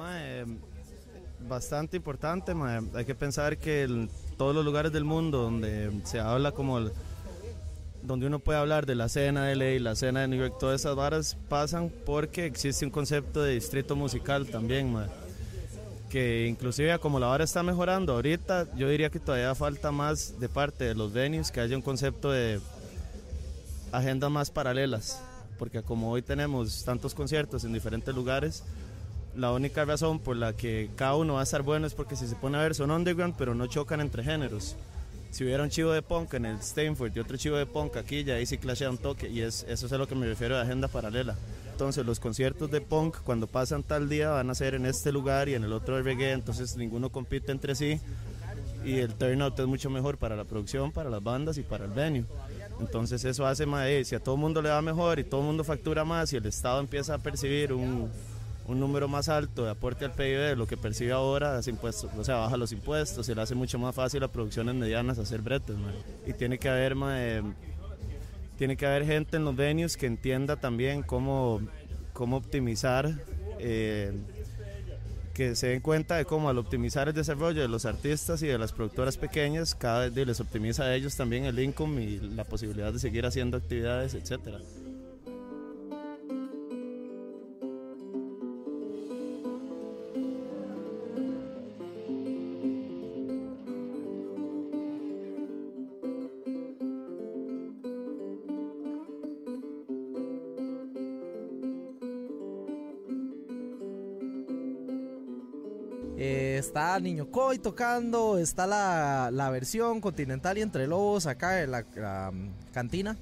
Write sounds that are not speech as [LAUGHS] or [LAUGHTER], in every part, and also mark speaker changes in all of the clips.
Speaker 1: Mae, bastante importante, hay que pensar que en todos los lugares del mundo donde se habla como el- donde uno puede hablar de la escena de LA, la escena de New York, todas esas varas pasan porque existe un concepto de distrito musical también, que inclusive como la vara está mejorando ahorita, yo diría que todavía falta más de parte de los venues que haya un concepto de agendas más paralelas, porque como hoy tenemos tantos conciertos en diferentes lugares, la única razón por la que cada uno va a estar bueno es porque si se pone a ver son underground, pero no chocan entre géneros. Si hubiera un chivo de punk en el Stanford y otro chivo de punk aquí, ya ahí sí clashea un toque, y es, eso es a lo que me refiero de agenda paralela. Entonces los conciertos de punk cuando pasan tal día van a ser en este lugar y en el otro de reggae, entonces ninguno compite entre sí y el turnout es mucho mejor para la producción, para las bandas y para el venue. Entonces eso hace más, si a todo el mundo le va mejor y todo el mundo factura más y el Estado empieza a percibir un, un número más alto de aporte al PIB de lo que percibe ahora, impuestos, o sea, baja los impuestos y le hace mucho más fácil a producciones medianas hacer bretes. Y tiene que haber mae, tiene que haber gente en los venues que entienda también cómo, cómo optimizar, eh, que se den cuenta de cómo al optimizar el desarrollo de los artistas y de las productoras pequeñas, cada vez les optimiza a ellos también el income y la posibilidad de seguir haciendo actividades, etcétera.
Speaker 2: Está Niño Coy tocando, está la, la versión Continental y Entre Lobos acá en la, um, cantina.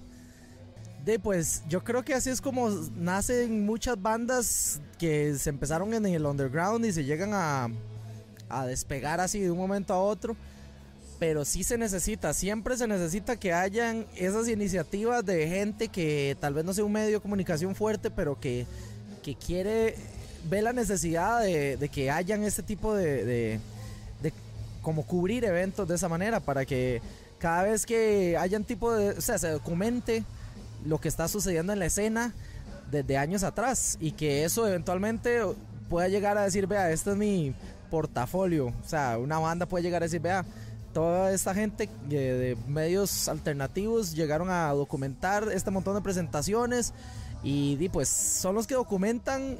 Speaker 2: De pues yo creo que así es como nacen muchas bandas que se empezaron en el underground y se llegan a, a despegar así de un momento a otro. Pero sí se necesita, siempre se necesita que hayan esas iniciativas de gente que tal vez no sea un medio de comunicación fuerte, pero que, que quiere ve la necesidad de, que hayan este tipo de, de, como cubrir eventos de esa manera para que cada vez que hayan tipo de, o sea, se documente lo que está sucediendo en la escena desde años atrás y que eso eventualmente pueda llegar a decir, vea, este es mi portafolio, o sea, una banda puede llegar a decir, vea, toda esta gente de, de medios alternativos llegaron a documentar este montón de presentaciones y, y pues son los que documentan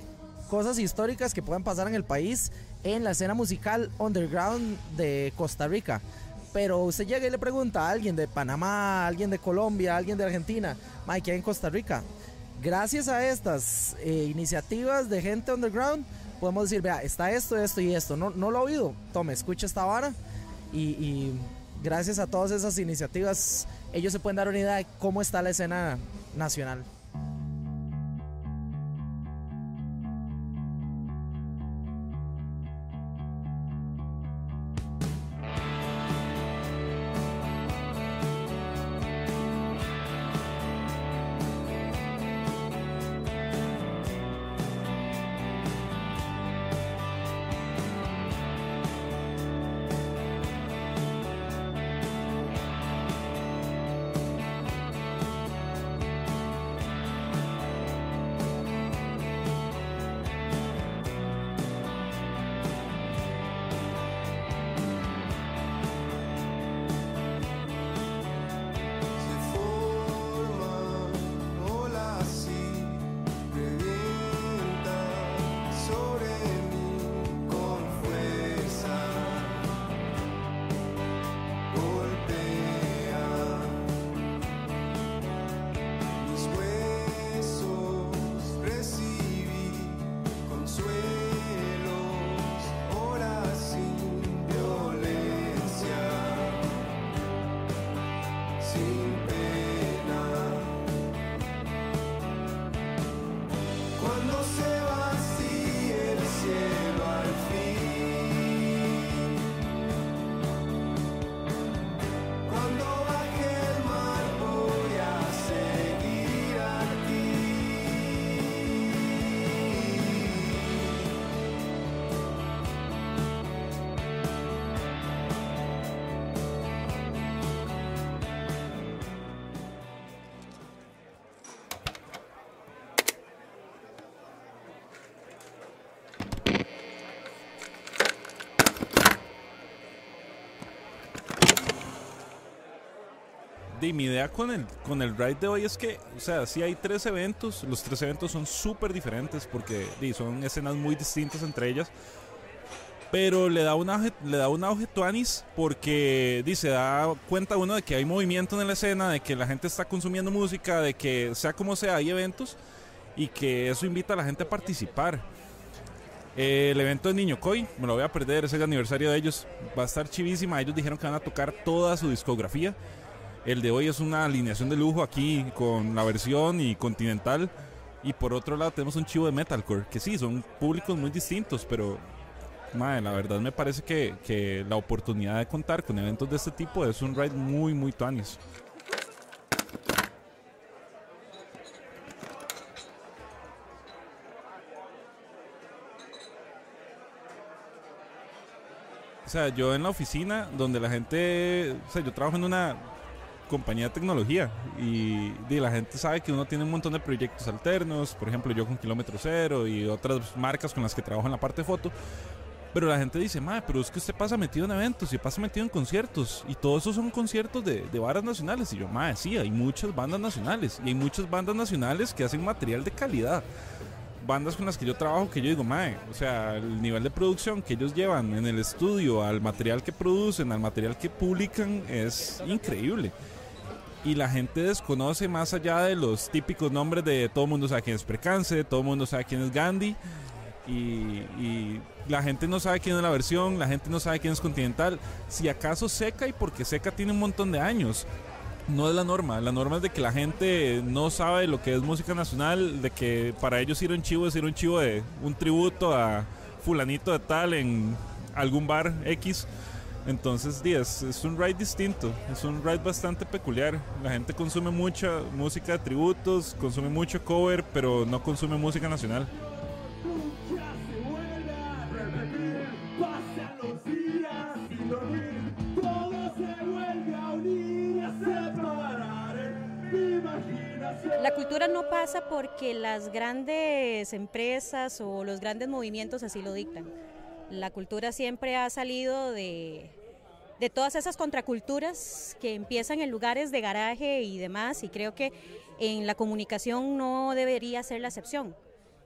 Speaker 2: cosas históricas que puedan pasar en el país en la escena musical underground de Costa Rica. Pero usted llega y le pregunta a alguien de Panamá, a alguien de Colombia, a alguien de Argentina, Mike, ¿qué hay en Costa Rica? Gracias a estas eh, iniciativas de gente underground, podemos decir, vea, está esto, esto y esto. No, no lo he oído. Tome, escucha esta vara. Y, y gracias a todas esas iniciativas, ellos se pueden dar una idea de cómo está la escena nacional.
Speaker 3: De mi idea con el, con el ride de hoy es que, o sea, sí hay tres eventos, los tres eventos son súper diferentes porque son escenas muy distintas entre ellas, pero le da una le da un auge tuanis porque dice da cuenta uno de que hay movimiento en la escena de que la gente está consumiendo música de que sea como sea hay eventos y que eso invita a la gente a participar. Eh, el evento de Niño Coy me lo voy a perder es el aniversario de ellos va a estar chivísima ellos dijeron que van a tocar toda su discografía el de hoy es una alineación de lujo aquí con la versión y continental y por otro lado tenemos un chivo de metalcore que sí son públicos muy distintos pero Madre, la verdad me parece que, la oportunidad de contar con eventos de este tipo es un ride muy, muy tuanis. O sea, yo en la oficina donde la gente, o sea, yo trabajo en una compañía de tecnología y, la gente sabe que uno tiene un montón de proyectos alternos, por ejemplo yo con Kilómetro Cero y otras marcas con las que trabajo en la parte de foto, pero la gente dice, madre, pero es que usted pasa metido en eventos y pasa metido en conciertos. Y todos esos son conciertos de, de bandas nacionales. Y yo, madre, sí, hay muchas bandas nacionales. Y hay muchas bandas nacionales que hacen material de calidad. Bandas con las que yo trabajo que yo digo, madre, o sea, el nivel de producción que ellos llevan en el estudio, al material que producen, al material que publican, es increíble y la gente desconoce más allá de los típicos nombres de todo el mundo sabe quién es Precance, todo el mundo sabe quién es Gandhi y, la gente no sabe quién es la versión, la gente no sabe quién es Continental. Si acaso Seca y porque Seca tiene un montón de años. No es la norma, la norma es de que la gente no sabe lo que es música nacional, de que para ellos ir un chivo es ir un chivo de un tributo a fulanito de tal en algún bar X. Entonces, es, es un ride distinto, es un ride bastante peculiar. La gente consume mucha música de tributos, consume mucho cover, pero no consume música nacional.
Speaker 4: La cultura no pasa porque las grandes empresas o los grandes movimientos así lo dictan. La cultura siempre ha salido de, de todas esas contraculturas que empiezan en lugares de garaje y demás, y creo que en la comunicación no debería ser la excepción.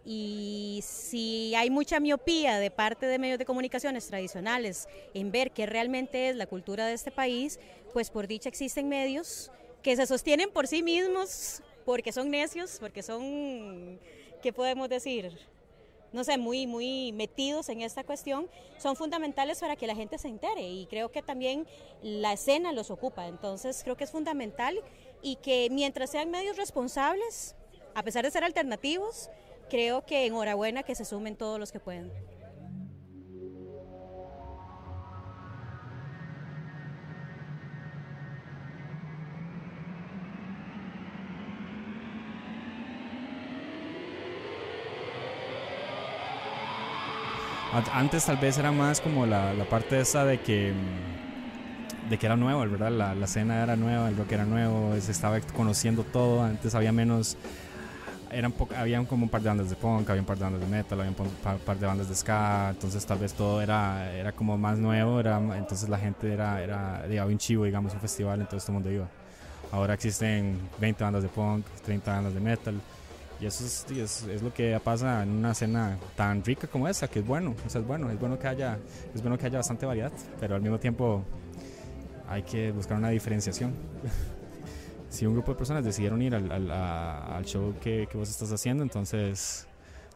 Speaker 4: Y si hay mucha miopía de parte de medios de comunicaciones tradicionales en ver qué realmente es la cultura de este país, pues por dicha existen medios que se sostienen por sí mismos porque son necios, porque son, ¿qué podemos decir? No sé, muy, muy metidos en esta cuestión, son fundamentales para que la gente se entere y creo que también la escena los ocupa. Entonces creo que es fundamental y que mientras sean medios responsables, a pesar de ser alternativos, creo que enhorabuena que se sumen todos los que pueden.
Speaker 5: Antes tal vez era más como la, la parte esa de que de que era nuevo, ¿verdad? La, la escena era nueva, el rock era nuevo, se estaba conociendo todo. Antes había menos, eran habían como un par de bandas de punk, había un par de bandas de metal, había un par, de bandas de ska, entonces tal vez todo era, era como más nuevo, era, entonces la gente era, era, digamos, un chivo, digamos, un festival, entonces todo el mundo iba. Ahora existen 20 bandas de punk, 30 bandas de metal, y eso es, es, lo que pasa en una escena tan rica como esa, que es bueno, o sea, es bueno, es bueno que haya, es bueno que haya bastante variedad, pero al mismo tiempo hay que buscar una diferenciación. [LAUGHS] si un grupo de personas decidieron ir al, al, show que, que, vos estás haciendo, entonces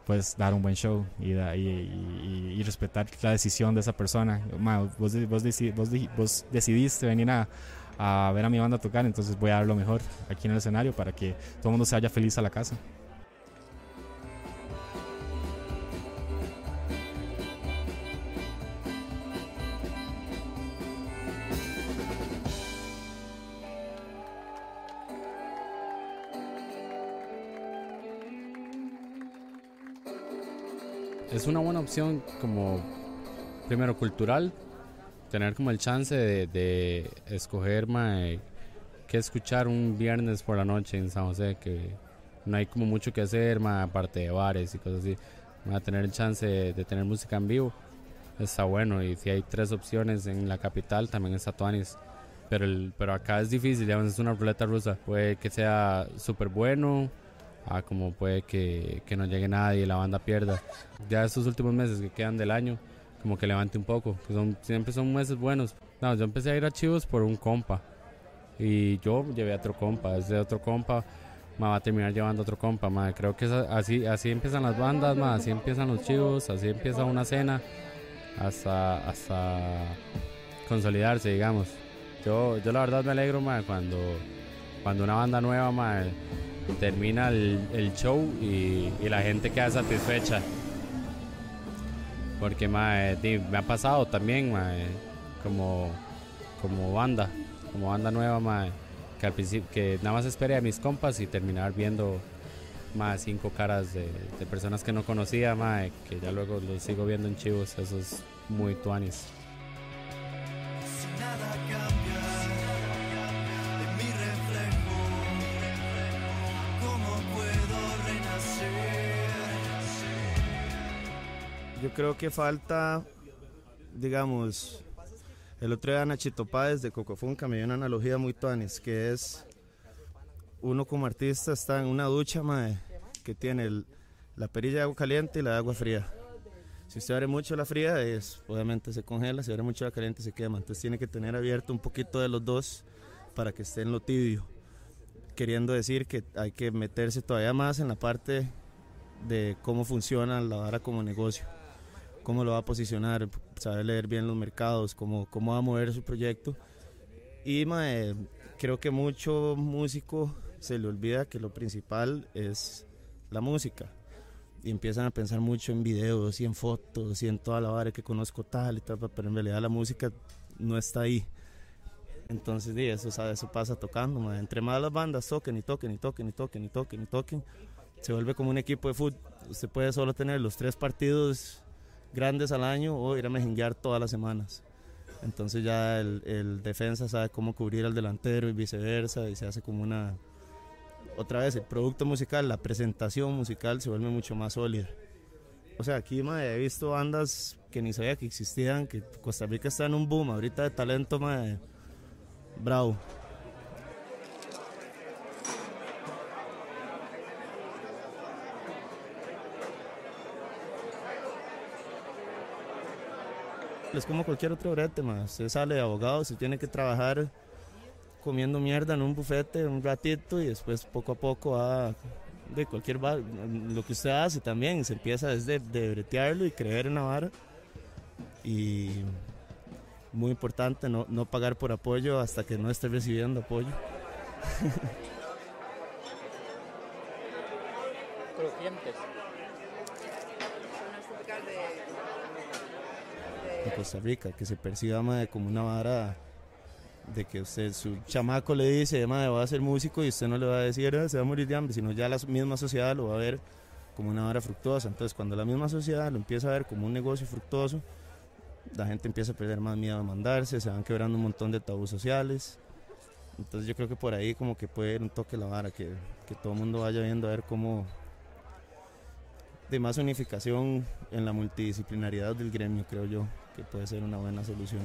Speaker 5: puedes dar un buen show y, y, y, respetar la decisión de esa persona. vos, vos, vos, vos decidiste venir a, a ver a mi banda tocar, entonces voy a dar lo mejor aquí en el escenario para que todo el mundo se vaya feliz a la casa. Es una buena opción como, primero, cultural, tener como el chance de, escoger qué escuchar un viernes por la noche en San José, que no hay como mucho que hacer, aparte de bares y cosas así. Tener el chance de, tener música en vivo, está bueno. Y si hay tres opciones en la capital, también está Tuanis.
Speaker 6: pero, el, pero acá es difícil, digamos, es una ruleta rusa. Puede que sea súper bueno, a como puede que, que no llegue nadie y la banda pierda. Ya estos últimos meses que quedan del año, como que levante un poco, que son, siempre son meses buenos. No, yo empecé a ir a Chivos por un compa y yo llevé a otro compa, ese otro compa me va a terminar llevando a otro compa, ma. creo que así, así empiezan las bandas, ma. así empiezan los chivos, así empieza una cena hasta, hasta consolidarse, digamos. Yo, yo la verdad me alegro ma, cuando, cuando una banda nueva ma, termina el, show y, la gente queda satisfecha. Porque me ha pasado también como, como banda, como banda nueva, que al principio que nada más esperé a mis compas y terminar viendo más cinco caras de, personas que no conocía, que ya luego los sigo viendo en chivos, eso es muy tuanis.
Speaker 1: Yo creo que falta, digamos, el otro día Nachito Páez de Cocofunca me dio una analogía muy tuanis, que es uno como artista está en una ducha mae, que tiene la perilla de agua caliente y la de agua fría. Si usted abre mucho la fría, es, obviamente se congela, si abre mucho la caliente se quema. Entonces tiene que tener abierto un poquito de los dos para que esté en lo tibio. Queriendo decir que hay que meterse todavía más en la parte de cómo funciona la vara como negocio cómo lo va a posicionar, saber leer bien los mercados, cómo, cómo va a mover su proyecto. Y mae, creo que mucho músico se le olvida que lo principal es la música. Y empiezan a pensar mucho en videos y en fotos y en toda la vara que conozco tal y tal, pero en realidad la música no está ahí. Entonces, sí, eso, eso pasa tocando. Mae. Entre más las bandas toquen y toquen y toquen y toquen y toquen y toquen, se vuelve como un equipo de fútbol. Usted puede solo tener los tres partidos grandes al año o ir a mejenguear todas las semanas. Entonces ya el, defensa sabe cómo cubrir al delantero y viceversa y se hace como una... Otra vez, el producto musical, la presentación musical se vuelve mucho más sólida. O sea, aquí madre, he visto bandas que ni sabía que existían, que Costa Rica está en un boom ahorita de talento, madre, bravo. Es como cualquier otro brete, más. Usted sale de abogado, se tiene que trabajar comiendo mierda en un bufete un ratito y después poco a poco va de cualquier bar, lo que usted hace también, se empieza desde de bretearlo y creer en la vara. Y muy importante no, no pagar por apoyo hasta que no esté recibiendo apoyo.
Speaker 7: Crujientes.
Speaker 1: Costa Rica, que se perciba madre, como una vara de que usted, su chamaco le dice, madre, va a ser músico y usted no le va a decir, "Ah, se va a morir de hambre, sino ya la misma sociedad lo va a ver como una vara fructuosa. Entonces, cuando la misma sociedad lo empieza a ver como un negocio fructuoso, la gente empieza a perder más miedo a mandarse, se van quebrando un montón de tabús sociales. Entonces, yo creo que por ahí como que puede ir un toque la vara, que, que todo el mundo vaya viendo a ver cómo de más unificación en la multidisciplinariedad del gremio, creo yo, que puede ser una buena solución.